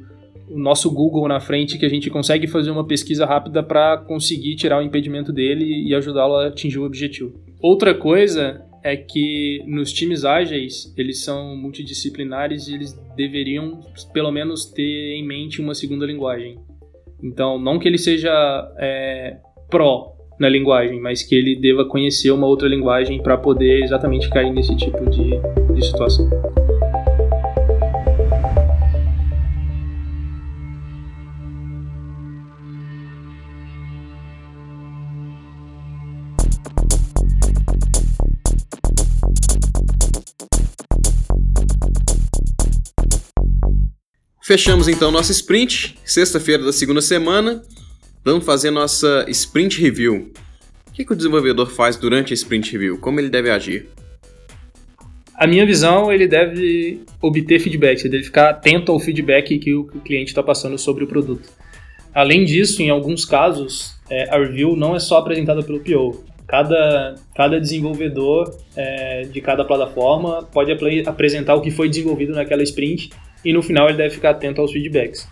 o, o nosso Google na frente que a gente consegue fazer uma pesquisa rápida para conseguir tirar o impedimento dele e ajudá-lo a atingir o objetivo. Outra coisa é que nos times ágeis eles são multidisciplinares e eles deveriam pelo menos ter em mente uma segunda linguagem. Então, não que ele seja é, pró na linguagem, mas que ele deva conhecer uma outra linguagem para poder exatamente cair nesse tipo de, de situação. Fechamos então nossa sprint, sexta-feira da segunda semana. Vamos fazer nossa sprint review. O que, que o desenvolvedor faz durante a sprint review? Como ele deve agir? A minha visão, ele deve obter feedback, ele deve ficar atento ao feedback que o cliente está passando sobre o produto. Além disso, em alguns casos, é, a review não é só apresentada pelo PO. Cada, cada desenvolvedor é, de cada plataforma pode apresentar o que foi desenvolvido naquela sprint e no final ele deve ficar atento aos feedbacks.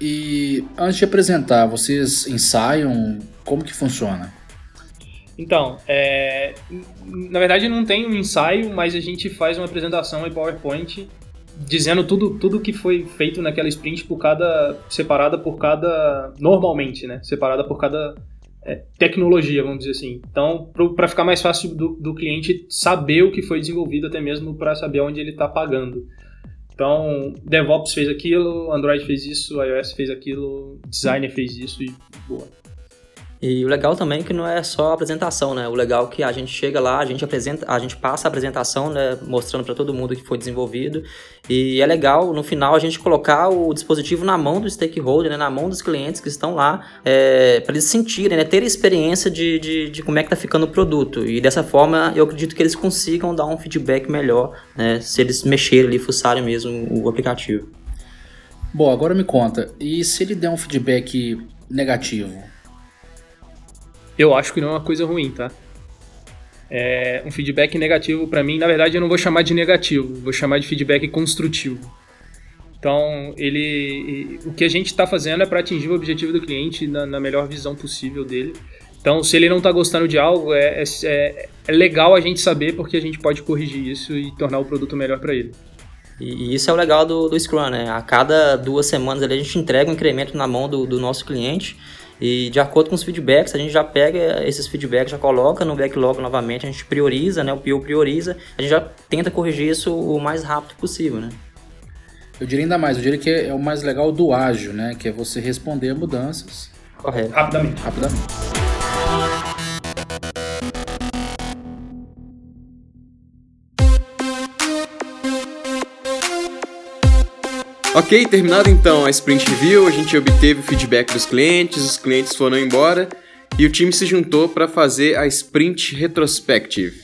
E antes de apresentar, vocês ensaiam? Como que funciona? Então, é, na verdade não tem um ensaio, mas a gente faz uma apresentação em PowerPoint dizendo tudo tudo que foi feito naquela sprint por cada separada por cada normalmente, né? Separada por cada é, tecnologia, vamos dizer assim. Então, para ficar mais fácil do, do cliente saber o que foi desenvolvido, até mesmo para saber onde ele está pagando. Então, DevOps fez aquilo, Android fez isso, iOS fez aquilo, designer fez isso e boa. E o legal também é que não é só a apresentação, né? O legal é que a gente chega lá, a gente apresenta, a gente passa a apresentação, né, mostrando para todo mundo que foi desenvolvido. E é legal no final a gente colocar o dispositivo na mão do stakeholder, né, na mão dos clientes que estão lá, é, para eles sentirem, né, ter experiência de, de, de, como é que tá ficando o produto. E dessa forma eu acredito que eles consigam dar um feedback melhor, né, se eles mexerem ali, fuçarem mesmo o aplicativo. Bom, agora me conta, e se ele der um feedback negativo? Eu acho que não é uma coisa ruim, tá? É um feedback negativo para mim, na verdade eu não vou chamar de negativo, vou chamar de feedback construtivo. Então, ele, o que a gente está fazendo é para atingir o objetivo do cliente na, na, melhor visão possível dele. Então, se ele não está gostando de algo, é, é, é, legal a gente saber porque a gente pode corrigir isso e tornar o produto melhor para ele. E, e isso é o legal do, do Scrum, né? A cada duas semanas ali, a gente entrega um incremento na mão do, do nosso cliente e de acordo com os feedbacks, a gente já pega esses feedbacks, já coloca no backlog novamente, a gente prioriza, né? O PO prioriza, a gente já tenta corrigir isso o mais rápido possível, né? Eu diria ainda mais, eu diria que é o mais legal do ágil, né? Que é você responder a mudanças. Correto. Rapidamente. Rapidamente. Ok, terminado então a Sprint Review, a gente obteve o feedback dos clientes, os clientes foram embora e o time se juntou para fazer a Sprint Retrospective.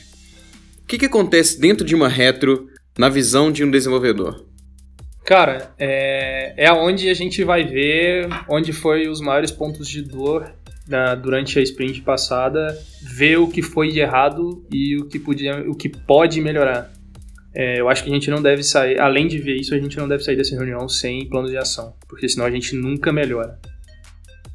O que, que acontece dentro de uma retro na visão de um desenvolvedor? Cara, é, é onde a gente vai ver onde foi os maiores pontos de dor durante a sprint passada, ver o que foi de errado e o que, podia, o que pode melhorar. É, eu acho que a gente não deve sair, além de ver isso, a gente não deve sair dessa reunião sem plano de ação, porque senão a gente nunca melhora.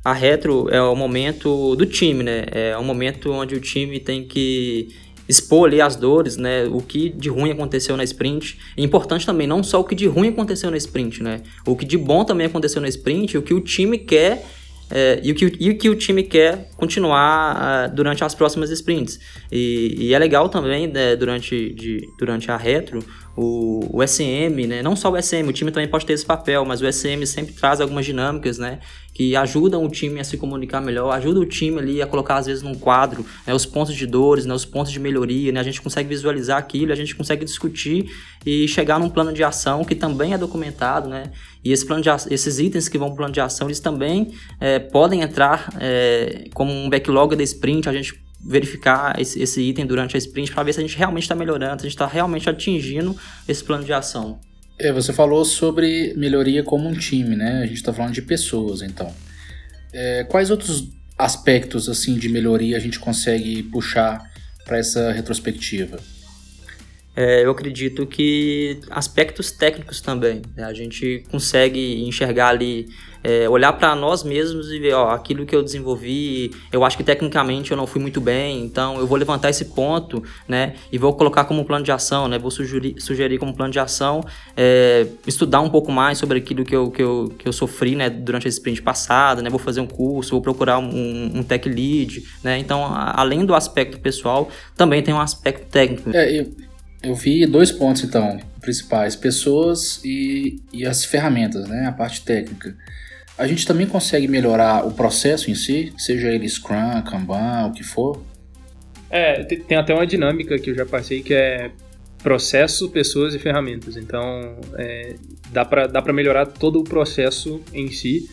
A retro é o momento do time, né? É o momento onde o time tem que expor ali as dores, né? O que de ruim aconteceu na sprint. É importante também, não só o que de ruim aconteceu na sprint, né? O que de bom também aconteceu na sprint, o que o time quer é, e, o que, e o que o time quer continuar uh, durante as próximas sprints. E, e é legal também, né, durante, de, durante a retro, o, o SM, né? Não só o SM, o time também pode ter esse papel, mas o SM sempre traz algumas dinâmicas, né? Que ajudam o time a se comunicar melhor, ajuda o time ali a colocar às vezes num quadro né, os pontos de dores, né, os pontos de melhoria, né? A gente consegue visualizar aquilo, a gente consegue discutir e chegar num plano de ação que também é documentado, né? E esse plano de, esses itens que vão para o plano de ação, eles também é, podem entrar é, como um backlog da sprint, a gente verificar esse, esse item durante a sprint para ver se a gente realmente está melhorando, se a gente está realmente atingindo esse plano de ação. É, você falou sobre melhoria como um time, né? A gente está falando de pessoas, então. É, quais outros aspectos assim de melhoria a gente consegue puxar para essa retrospectiva? É, eu acredito que aspectos técnicos também. Né? A gente consegue enxergar ali é, olhar para nós mesmos e ver, ó, aquilo que eu desenvolvi, eu acho que tecnicamente eu não fui muito bem, então eu vou levantar esse ponto, né, e vou colocar como plano de ação, né, vou sugerir, sugerir como plano de ação, é, estudar um pouco mais sobre aquilo que eu, que eu, que eu sofri, né, durante a sprint passada, né, vou fazer um curso, vou procurar um, um tech lead, né, então a, além do aspecto pessoal, também tem um aspecto técnico. É, eu, eu vi dois pontos, então, principais, pessoas e, e as ferramentas, né, a parte técnica a gente também consegue melhorar o processo em si, seja ele Scrum, Kanban, o que for? É, tem até uma dinâmica que eu já passei que é processo, pessoas e ferramentas. Então, é, dá para dá melhorar todo o processo em si.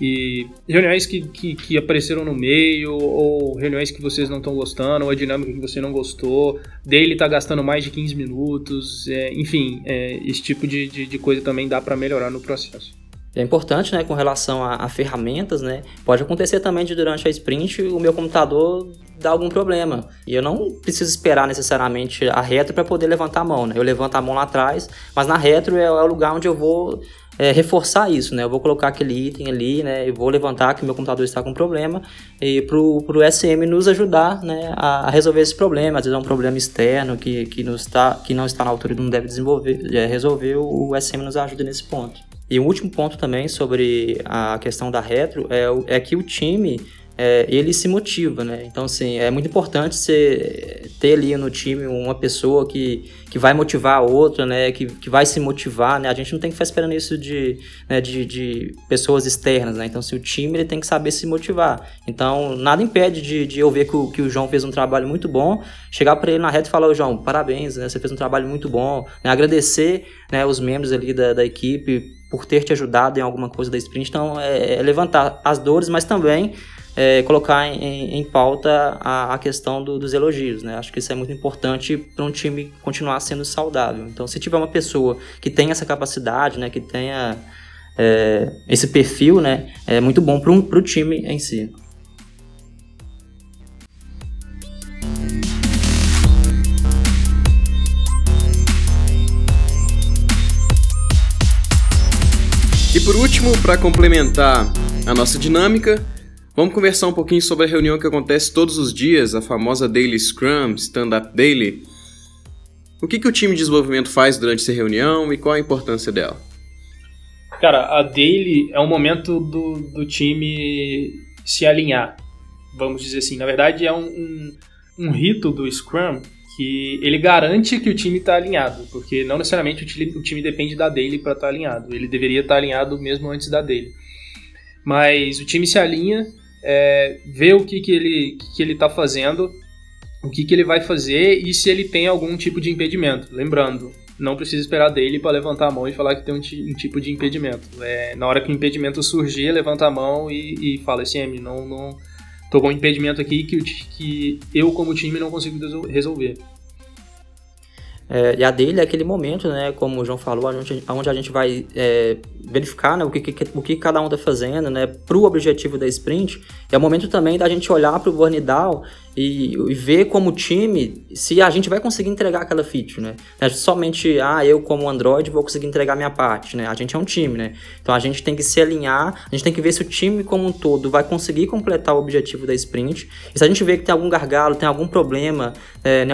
E reuniões que, que, que, apareceram no meio, ou reuniões que vocês não estão gostando, ou a dinâmica que você não gostou, dele tá gastando mais de 15 minutos, é, enfim, é, esse tipo de, de, de coisa também dá para melhorar no processo é importante, né, com relação a, a, ferramentas, né? Pode acontecer também de durante a sprint o meu computador dar algum problema. E eu não preciso esperar necessariamente a retro para poder levantar a mão, né? Eu levanto a mão lá atrás, mas na retro é, é o lugar onde eu vou é, reforçar isso, né? Eu vou colocar aquele item ali, né? Eu vou levantar que meu computador está com problema e pro, pro SM nos ajudar, né? A, a, resolver esse problema. Às vezes é um problema externo que, que, nos tá, que não está na altura e não deve desenvolver, é, resolver, o, o SM nos ajuda nesse ponto. E o último ponto também sobre a questão da retro é, é que o time é, ele se motiva, né? Então, assim, é muito importante você ter ali no time uma pessoa que, que vai motivar a outra, né? Que, que vai se motivar, né? A gente não tem que ficar esperando isso de, né, de, de pessoas externas, né? Então, se assim, o time ele tem que saber se motivar. Então, nada impede de, de eu ver que o, que o João fez um trabalho muito bom, chegar para ele na reta e falar, João, parabéns, né? Você fez um trabalho muito bom, né? Agradecer né, os membros ali da, da equipe por ter te ajudado em alguma coisa da sprint. Então, é, é levantar as dores, mas também é, colocar em, em pauta a, a questão do, dos elogios, né? Acho que isso é muito importante para um time continuar sendo saudável. Então, se tiver uma pessoa que tem essa capacidade, né, que tenha é, esse perfil, né, é muito bom para o time em si. E por último, para complementar a nossa dinâmica, Vamos conversar um pouquinho sobre a reunião que acontece todos os dias, a famosa Daily Scrum, Stand Up Daily. O que, que o time de desenvolvimento faz durante essa reunião e qual a importância dela? Cara, a daily é um momento do, do time se alinhar, vamos dizer assim. Na verdade, é um, um, um rito do Scrum que ele garante que o time está alinhado, porque não necessariamente o time, o time depende da daily para estar tá alinhado. Ele deveria estar tá alinhado mesmo antes da daily. Mas o time se alinha, é, vê o que, que ele que ele está fazendo, o que, que ele vai fazer e se ele tem algum tipo de impedimento. Lembrando, não precisa esperar dele para levantar a mão e falar que tem um, um tipo de impedimento. É, na hora que o impedimento surgir, levanta a mão e, e fala assim, não, não tô com um impedimento aqui que, que eu como time não consigo resolver. É, e a dele é aquele momento, né, como o João falou, onde, onde a gente vai é, verificar né, o, que, que, o que cada um está fazendo né, para o objetivo da sprint. É o momento também da gente olhar para o burn down e, e, ver como time se a gente vai conseguir entregar aquela feature, né? É somente, ah, eu como Android vou conseguir entregar minha parte, né? A gente é um time, né? Então a gente tem que se alinhar, a gente tem que ver se o time como um todo vai conseguir completar o objetivo da sprint. E se a gente vê que tem algum gargalo, tem algum problema é,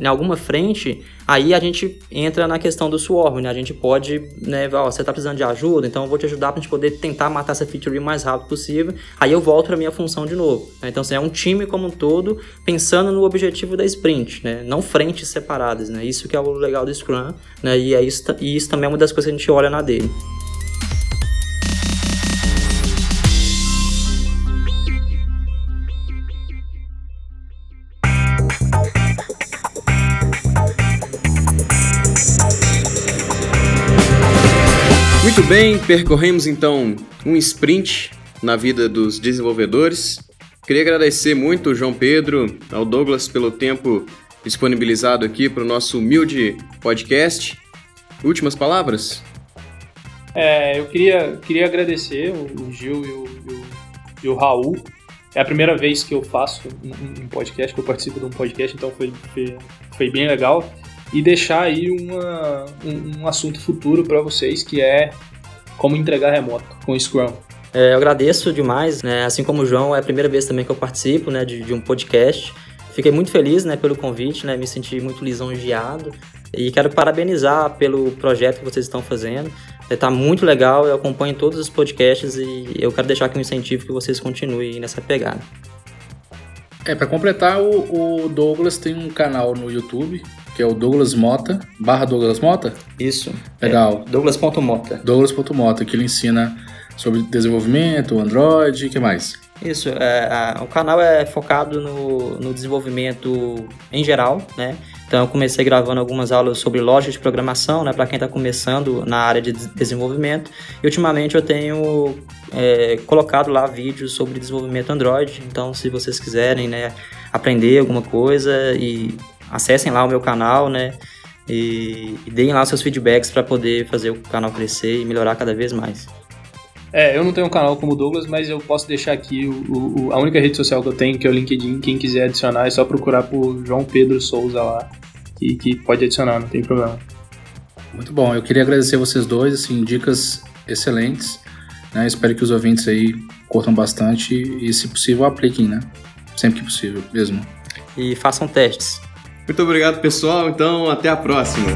em alguma frente, aí a gente entra na questão do swarm, né? A gente pode, né, ó, você tá precisando de ajuda, então eu vou te ajudar pra gente poder tentar matar essa feature o mais rápido possível. Aí eu volto pra minha função de novo. Né? Então, assim, é um time como um todo pensando no objetivo da sprint, né? Não frentes separadas, né? Isso que é o legal do Scrum, né? E, é isso, e isso também é uma das coisas que a gente olha na dele. Muito bem, percorremos então um sprint na vida dos desenvolvedores. Queria agradecer muito João Pedro, ao Douglas pelo tempo disponibilizado aqui para o nosso humilde podcast. Últimas palavras? É, eu queria, queria agradecer o Gil e o, e o, e o Raul. É a primeira vez que eu faço um, um, podcast, que eu participo de um podcast, então foi, foi, foi bem legal. E deixar aí uma, um, um assunto futuro para vocês, que é como entregar remoto com Scrum. É, eu agradeço demais, né? Assim como o João, é a primeira vez também que eu participo, né, de, de um podcast. Fiquei muito feliz, né, pelo convite, né? Me senti muito lisonjeado e quero parabenizar pelo projeto que vocês estão fazendo. Está muito legal, eu acompanho todos os podcasts e eu quero deixar aqui um incentivo que vocês continuem nessa pegada. É, para completar, o, o, Douglas tem um canal no YouTube, que é o Douglas Mota, barra Douglas Mota? Isso. Legal. É, Douglas.mota. Douglas.mota, que ele ensina sobre desenvolvimento, Android, o que mais? Isso, é, a, o canal é focado no, no desenvolvimento em geral, né? Então eu comecei gravando algumas aulas sobre lógica de programação, né, para quem está começando na área de desenvolvimento. E ultimamente eu tenho é, colocado lá vídeos sobre desenvolvimento Android. Então se vocês quiserem, né, aprender alguma coisa e acessem lá o meu canal, né, e, e deem lá seus feedbacks para poder fazer o canal crescer e melhorar cada vez mais. É, eu não tenho um canal como o Douglas, mas eu posso deixar aqui o, o, a única rede social que eu tenho, que é o LinkedIn. Quem quiser adicionar é só procurar por João Pedro Souza lá, que, que pode adicionar, não tem problema. Muito bom, eu queria agradecer vocês dois, assim, dicas excelentes. Né? Espero que os ouvintes aí curtam bastante e, se possível, apliquem, né? Sempre que possível, mesmo. E façam testes. Muito obrigado, pessoal. Então, até a próxima.